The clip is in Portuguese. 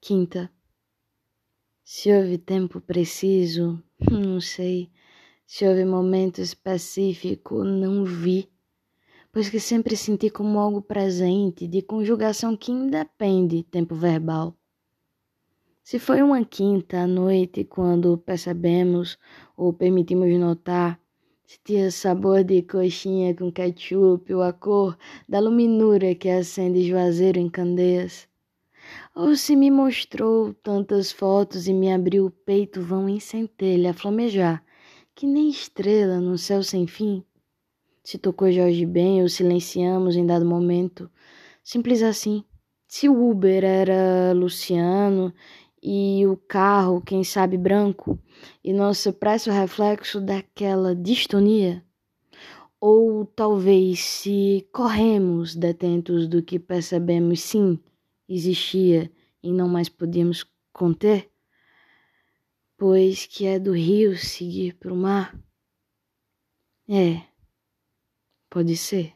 Quinta. Se houve tempo preciso, não sei. Se houve momento específico, não vi. Pois que sempre senti como algo presente, de conjugação que independe tempo verbal. Se foi uma quinta à noite, quando percebemos ou permitimos notar, se tinha sabor de coxinha com ketchup ou a cor da luminura que acende juazeiro em candeias ou se me mostrou tantas fotos e me abriu o peito vão em centelha flamejar, que nem estrela no céu sem fim. Se tocou Jorge bem ou silenciamos em dado momento, simples assim. Se o Uber era Luciano e o carro, quem sabe, branco, e nosso preço reflexo daquela distonia. Ou talvez se corremos detentos do que percebemos, sim, existia e não mais podíamos conter? Pois que é do rio seguir para o mar? É, pode ser.